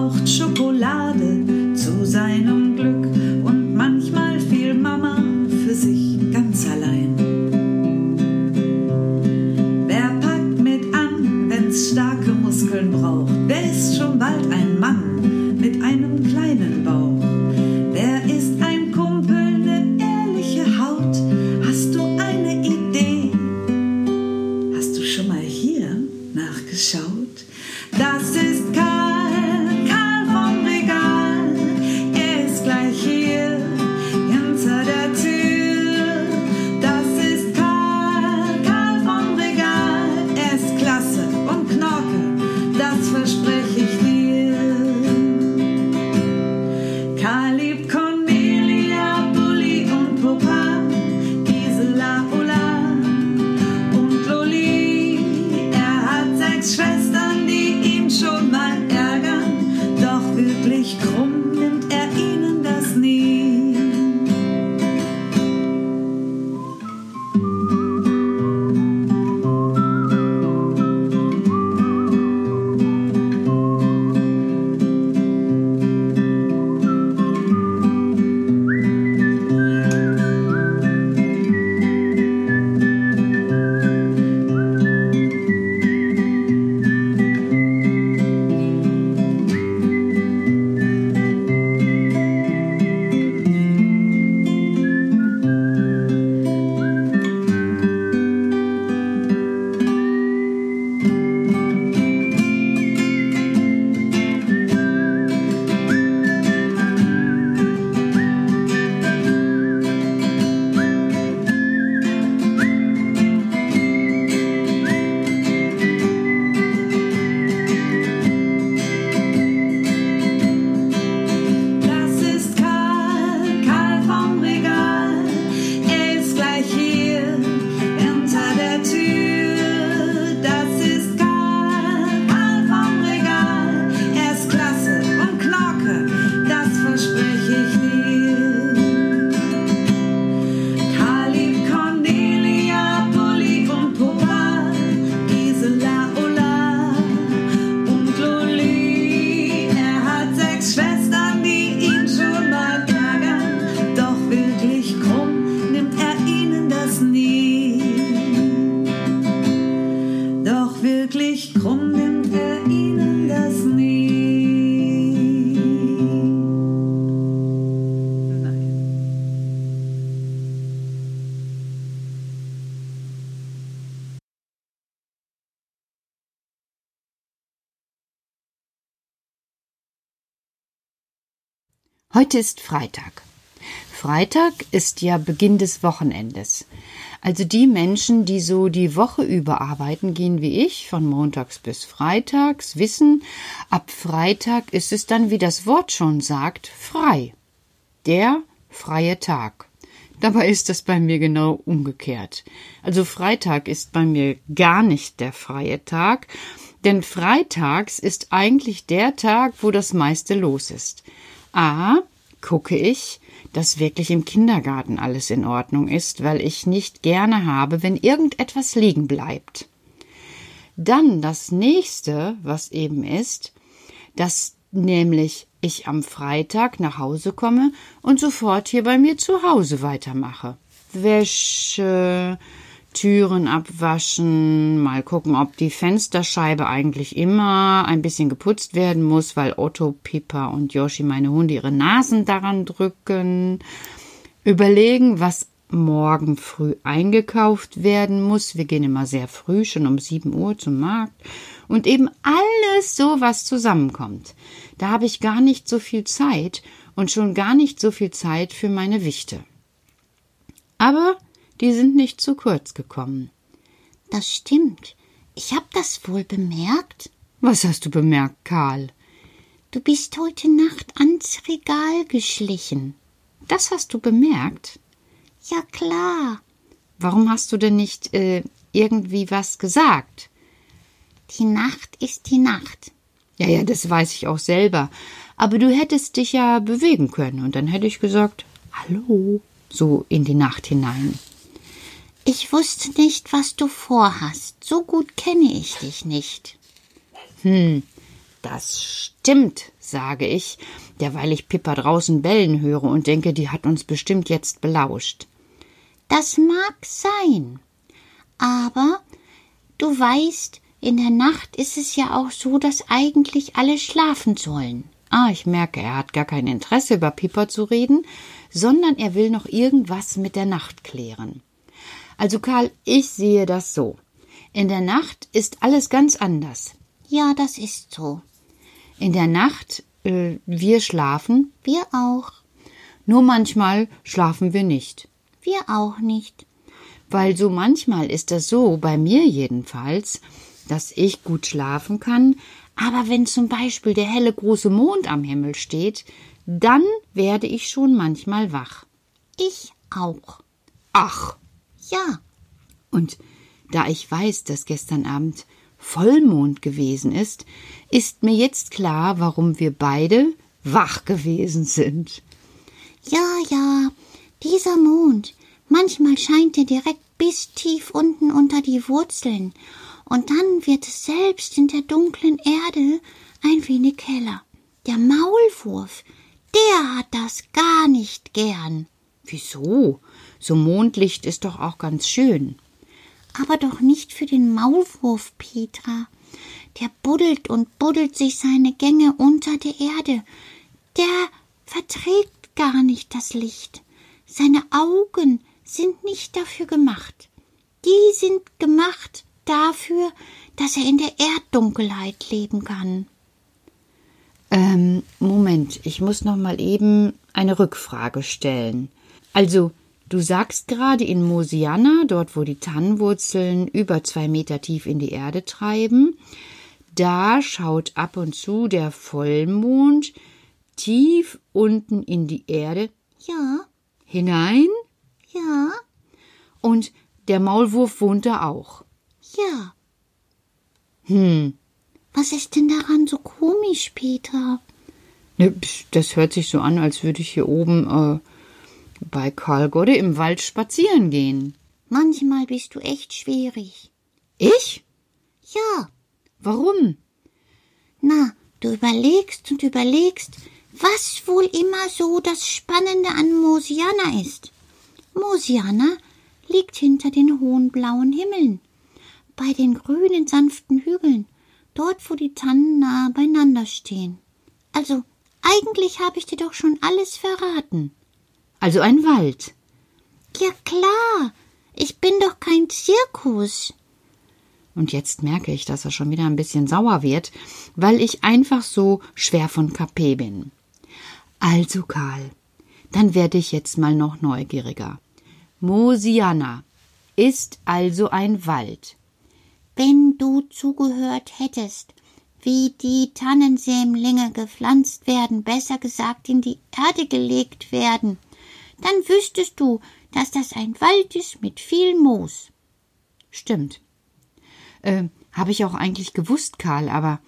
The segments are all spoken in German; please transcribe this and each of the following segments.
braucht Schokolade zu seinem Heute ist Freitag. Freitag ist ja Beginn des Wochenendes. Also die Menschen, die so die Woche über arbeiten gehen wie ich, von montags bis freitags, wissen, ab Freitag ist es dann, wie das Wort schon sagt, frei. Der freie Tag. Dabei ist das bei mir genau umgekehrt. Also Freitag ist bei mir gar nicht der freie Tag, denn Freitags ist eigentlich der Tag, wo das meiste los ist. A, gucke ich, dass wirklich im Kindergarten alles in Ordnung ist, weil ich nicht gerne habe, wenn irgendetwas liegen bleibt. Dann das nächste, was eben ist, dass nämlich ich am Freitag nach Hause komme und sofort hier bei mir zu Hause weitermache. Wäsche, Türen abwaschen, mal gucken, ob die Fensterscheibe eigentlich immer ein bisschen geputzt werden muss, weil Otto, Pippa und Yoshi, meine Hunde, ihre Nasen daran drücken. Überlegen, was morgen früh eingekauft werden muss. Wir gehen immer sehr früh, schon um sieben Uhr zum Markt. Und eben alles so, was zusammenkommt. Da habe ich gar nicht so viel Zeit und schon gar nicht so viel Zeit für meine Wichte. Aber die sind nicht zu kurz gekommen. Das stimmt. Ich hab das wohl bemerkt. Was hast du bemerkt, Karl? Du bist heute Nacht ans Regal geschlichen. Das hast du bemerkt? Ja klar. Warum hast du denn nicht äh, irgendwie was gesagt? Die Nacht ist die Nacht. Ja, ja, das weiß ich auch selber. Aber du hättest dich ja bewegen können und dann hätte ich gesagt, hallo, so in die Nacht hinein. Ich wusste nicht, was du vorhast. So gut kenne ich dich nicht. Hm, das stimmt, sage ich, derweil ich Pippa draußen bellen höre und denke, die hat uns bestimmt jetzt belauscht. Das mag sein. Aber du weißt, in der Nacht ist es ja auch so, dass eigentlich alle schlafen sollen. Ah, ich merke, er hat gar kein Interesse, über Pippa zu reden, sondern er will noch irgendwas mit der Nacht klären. Also Karl, ich sehe das so. In der Nacht ist alles ganz anders. Ja, das ist so. In der Nacht, äh, wir schlafen. Wir auch. Nur manchmal schlafen wir nicht. Wir auch nicht. Weil so manchmal ist das so, bei mir jedenfalls, dass ich gut schlafen kann, aber wenn zum Beispiel der helle große Mond am Himmel steht, dann werde ich schon manchmal wach. Ich auch. Ach, ja. Und da ich weiß, dass gestern Abend Vollmond gewesen ist, ist mir jetzt klar, warum wir beide wach gewesen sind. Ja, ja, dieser Mond. Manchmal scheint er direkt bis tief unten unter die Wurzeln, und dann wird es selbst in der dunklen Erde ein wenig heller. Der Maulwurf, der hat das gar nicht gern. Wieso? So Mondlicht ist doch auch ganz schön. Aber doch nicht für den Maulwurf, Petra. Der buddelt und buddelt sich seine Gänge unter der Erde. Der verträgt gar nicht das Licht. Seine Augen sind nicht dafür gemacht. Die sind gemacht dafür, dass er in der Erddunkelheit leben kann. Ähm, Moment, ich muss noch mal eben eine Rückfrage stellen. Also, du sagst gerade in Mosiana, dort wo die Tannenwurzeln über zwei Meter tief in die Erde treiben, da schaut ab und zu der Vollmond tief unten in die Erde. Ja. Hinein? Ja. Und der Maulwurf wohnt da auch. Ja. Hm. Was ist denn daran so komisch, Peter? Ne, das hört sich so an, als würde ich hier oben äh, bei Karl Godde im Wald spazieren gehen. Manchmal bist du echt schwierig. Ich? Ja. Warum? Na, du überlegst und überlegst, was wohl immer so das Spannende an Mosiana ist. Mosiana liegt hinter den hohen blauen Himmeln, bei den grünen sanften Hügeln, dort wo die Tannen nahe beieinander stehen. Also, eigentlich habe ich dir doch schon alles verraten. Also ein Wald. Ja klar, ich bin doch kein Zirkus. Und jetzt merke ich, dass er schon wieder ein bisschen sauer wird, weil ich einfach so schwer von Kapé bin. Also, Karl, dann werde ich jetzt mal noch neugieriger. Mosiana ist also ein Wald. Wenn du zugehört hättest, wie die Tannensämlinge gepflanzt werden, besser gesagt in die Erde gelegt werden, dann wüsstest du, dass das ein Wald ist mit viel Moos. Stimmt. Äh, habe ich auch eigentlich gewusst, Karl, aber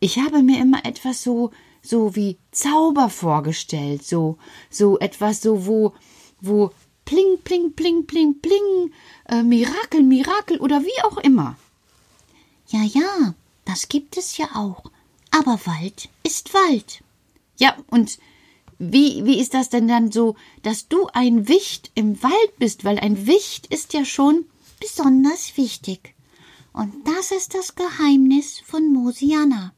ich habe mir immer etwas so, so wie Zauber vorgestellt, so, so etwas so, wo, wo pling, pling, pling, pling, pling, äh, Mirakel, Mirakel oder wie auch immer. Ja, ja, das gibt es ja auch. Aber Wald ist Wald. Ja, und wie, wie ist das denn dann so, dass du ein Wicht im Wald bist? Weil ein Wicht ist ja schon besonders wichtig. Und das ist das Geheimnis von Mosiana.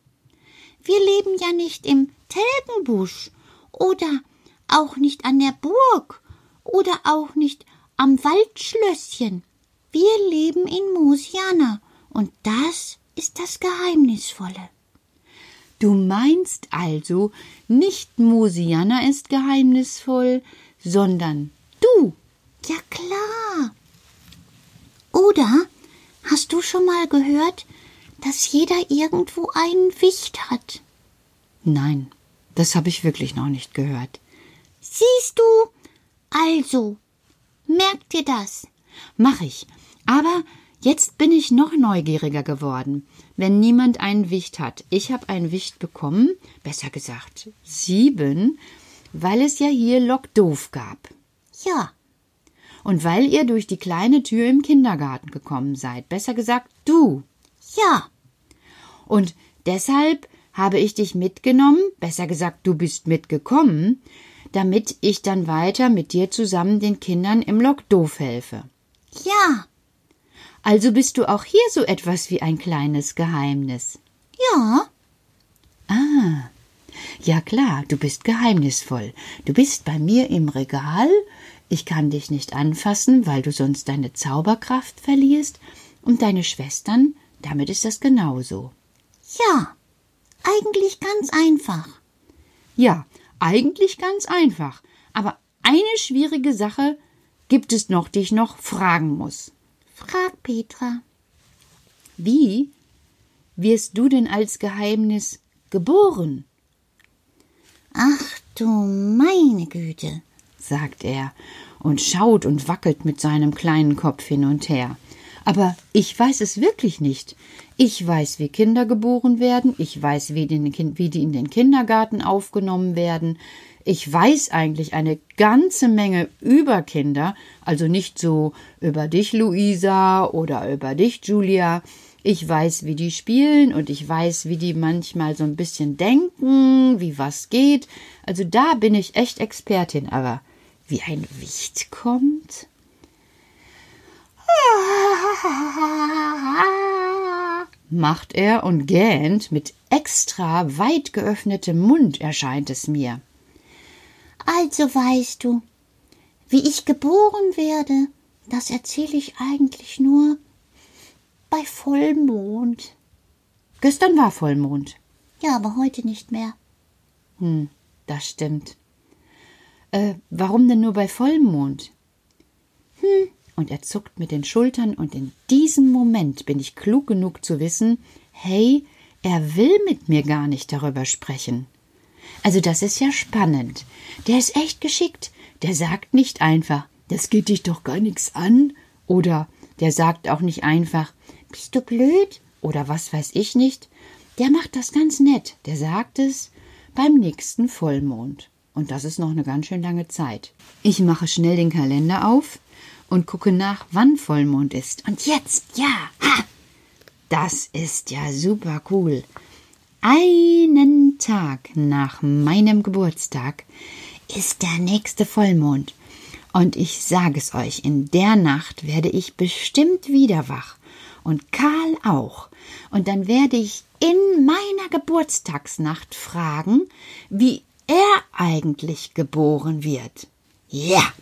Wir leben ja nicht im Telgenbusch oder auch nicht an der Burg oder auch nicht am Waldschlösschen. Wir leben in Mosiana und das ist das Geheimnisvolle. Du meinst also, nicht Mosiana ist geheimnisvoll, sondern du. Ja klar. Oder hast du schon mal gehört, dass jeder irgendwo einen Wicht hat? Nein, das habe ich wirklich noch nicht gehört. Siehst du? Also, merk dir das. Mach ich. Aber Jetzt bin ich noch neugieriger geworden, wenn niemand einen Wicht hat. Ich habe einen Wicht bekommen, besser gesagt sieben, weil es ja hier Lockdoof gab. Ja. Und weil ihr durch die kleine Tür im Kindergarten gekommen seid, besser gesagt du. Ja. Und deshalb habe ich dich mitgenommen, besser gesagt du bist mitgekommen, damit ich dann weiter mit dir zusammen den Kindern im Lockdoof helfe. Ja. Also bist du auch hier so etwas wie ein kleines Geheimnis. Ja. Ah. Ja klar, du bist geheimnisvoll. Du bist bei mir im Regal. Ich kann dich nicht anfassen, weil du sonst deine Zauberkraft verlierst. Und deine Schwestern, damit ist das genauso. Ja. Eigentlich ganz einfach. Ja, eigentlich ganz einfach. Aber eine schwierige Sache gibt es noch, die ich noch fragen muss. Frag Petra. Wie wirst du denn als Geheimnis geboren? Ach du meine Güte, sagt er und schaut und wackelt mit seinem kleinen Kopf hin und her. Aber ich weiß es wirklich nicht. Ich weiß, wie Kinder geboren werden, ich weiß, wie die, wie die in den Kindergarten aufgenommen werden, ich weiß eigentlich eine ganze Menge über Kinder, also nicht so über dich, Luisa, oder über dich, Julia. Ich weiß, wie die spielen und ich weiß, wie die manchmal so ein bisschen denken, wie was geht. Also da bin ich echt Expertin, aber wie ein Wicht kommt? macht er und gähnt mit extra weit geöffnetem Mund erscheint es mir. Also weißt du, wie ich geboren werde, das erzähle ich eigentlich nur bei Vollmond. Gestern war Vollmond. Ja, aber heute nicht mehr. Hm, das stimmt. Äh, warum denn nur bei Vollmond? Hm, und er zuckt mit den Schultern, und in diesem Moment bin ich klug genug zu wissen, hey, er will mit mir gar nicht darüber sprechen. Also das ist ja spannend. Der ist echt geschickt. Der sagt nicht einfach, das geht dich doch gar nichts an. Oder der sagt auch nicht einfach, bist du blöd? Oder was weiß ich nicht. Der macht das ganz nett. Der sagt es beim nächsten Vollmond. Und das ist noch eine ganz schön lange Zeit. Ich mache schnell den Kalender auf und gucke nach, wann Vollmond ist. Und jetzt, ja, ha! Das ist ja super cool. Einen Tag nach meinem Geburtstag ist der nächste Vollmond. Und ich sage es euch, in der Nacht werde ich bestimmt wieder wach. Und Karl auch. Und dann werde ich in meiner Geburtstagsnacht fragen, wie er eigentlich geboren wird. Ja,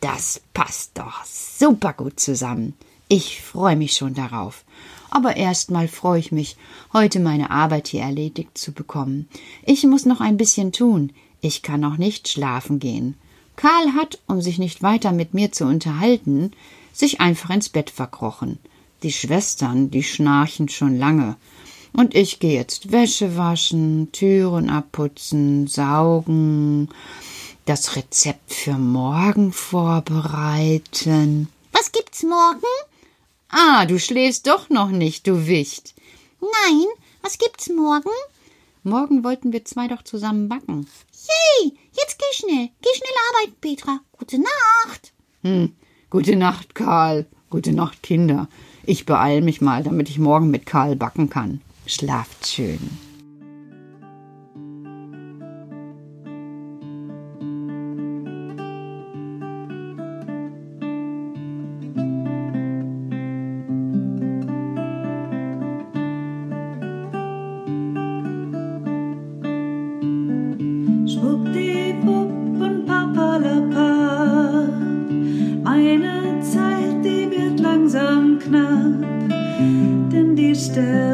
das passt doch super gut zusammen. Ich freue mich schon darauf aber erstmal freue ich mich, heute meine Arbeit hier erledigt zu bekommen. Ich muss noch ein bisschen tun. Ich kann noch nicht schlafen gehen. Karl hat, um sich nicht weiter mit mir zu unterhalten, sich einfach ins Bett verkrochen. Die Schwestern, die schnarchen schon lange. Und ich gehe jetzt Wäsche waschen, Türen abputzen, saugen, das Rezept für morgen vorbereiten. Was gibt's morgen? Ah, du schläfst doch noch nicht, du Wicht. Nein, was gibt's morgen? Morgen wollten wir zwei doch zusammen backen. Yay, jetzt geh schnell. Geh schnell arbeiten, Petra. Gute Nacht. Hm, gute Nacht, Karl. Gute Nacht, Kinder. Ich beeil mich mal, damit ich morgen mit Karl backen kann. Schlaft schön. Knapp, denn die Sterne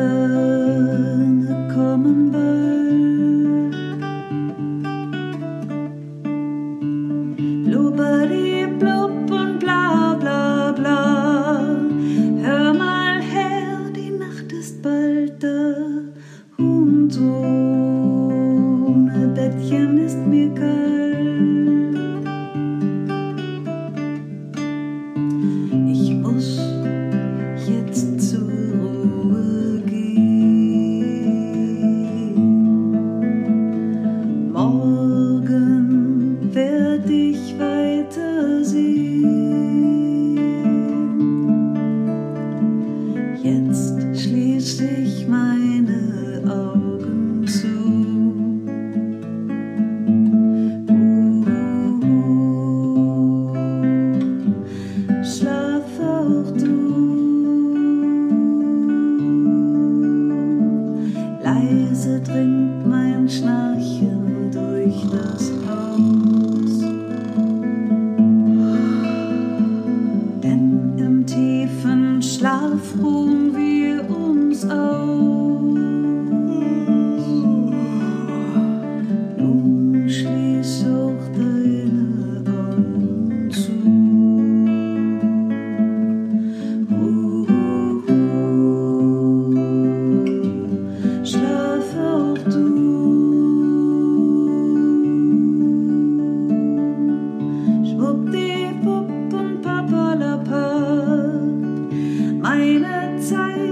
desire.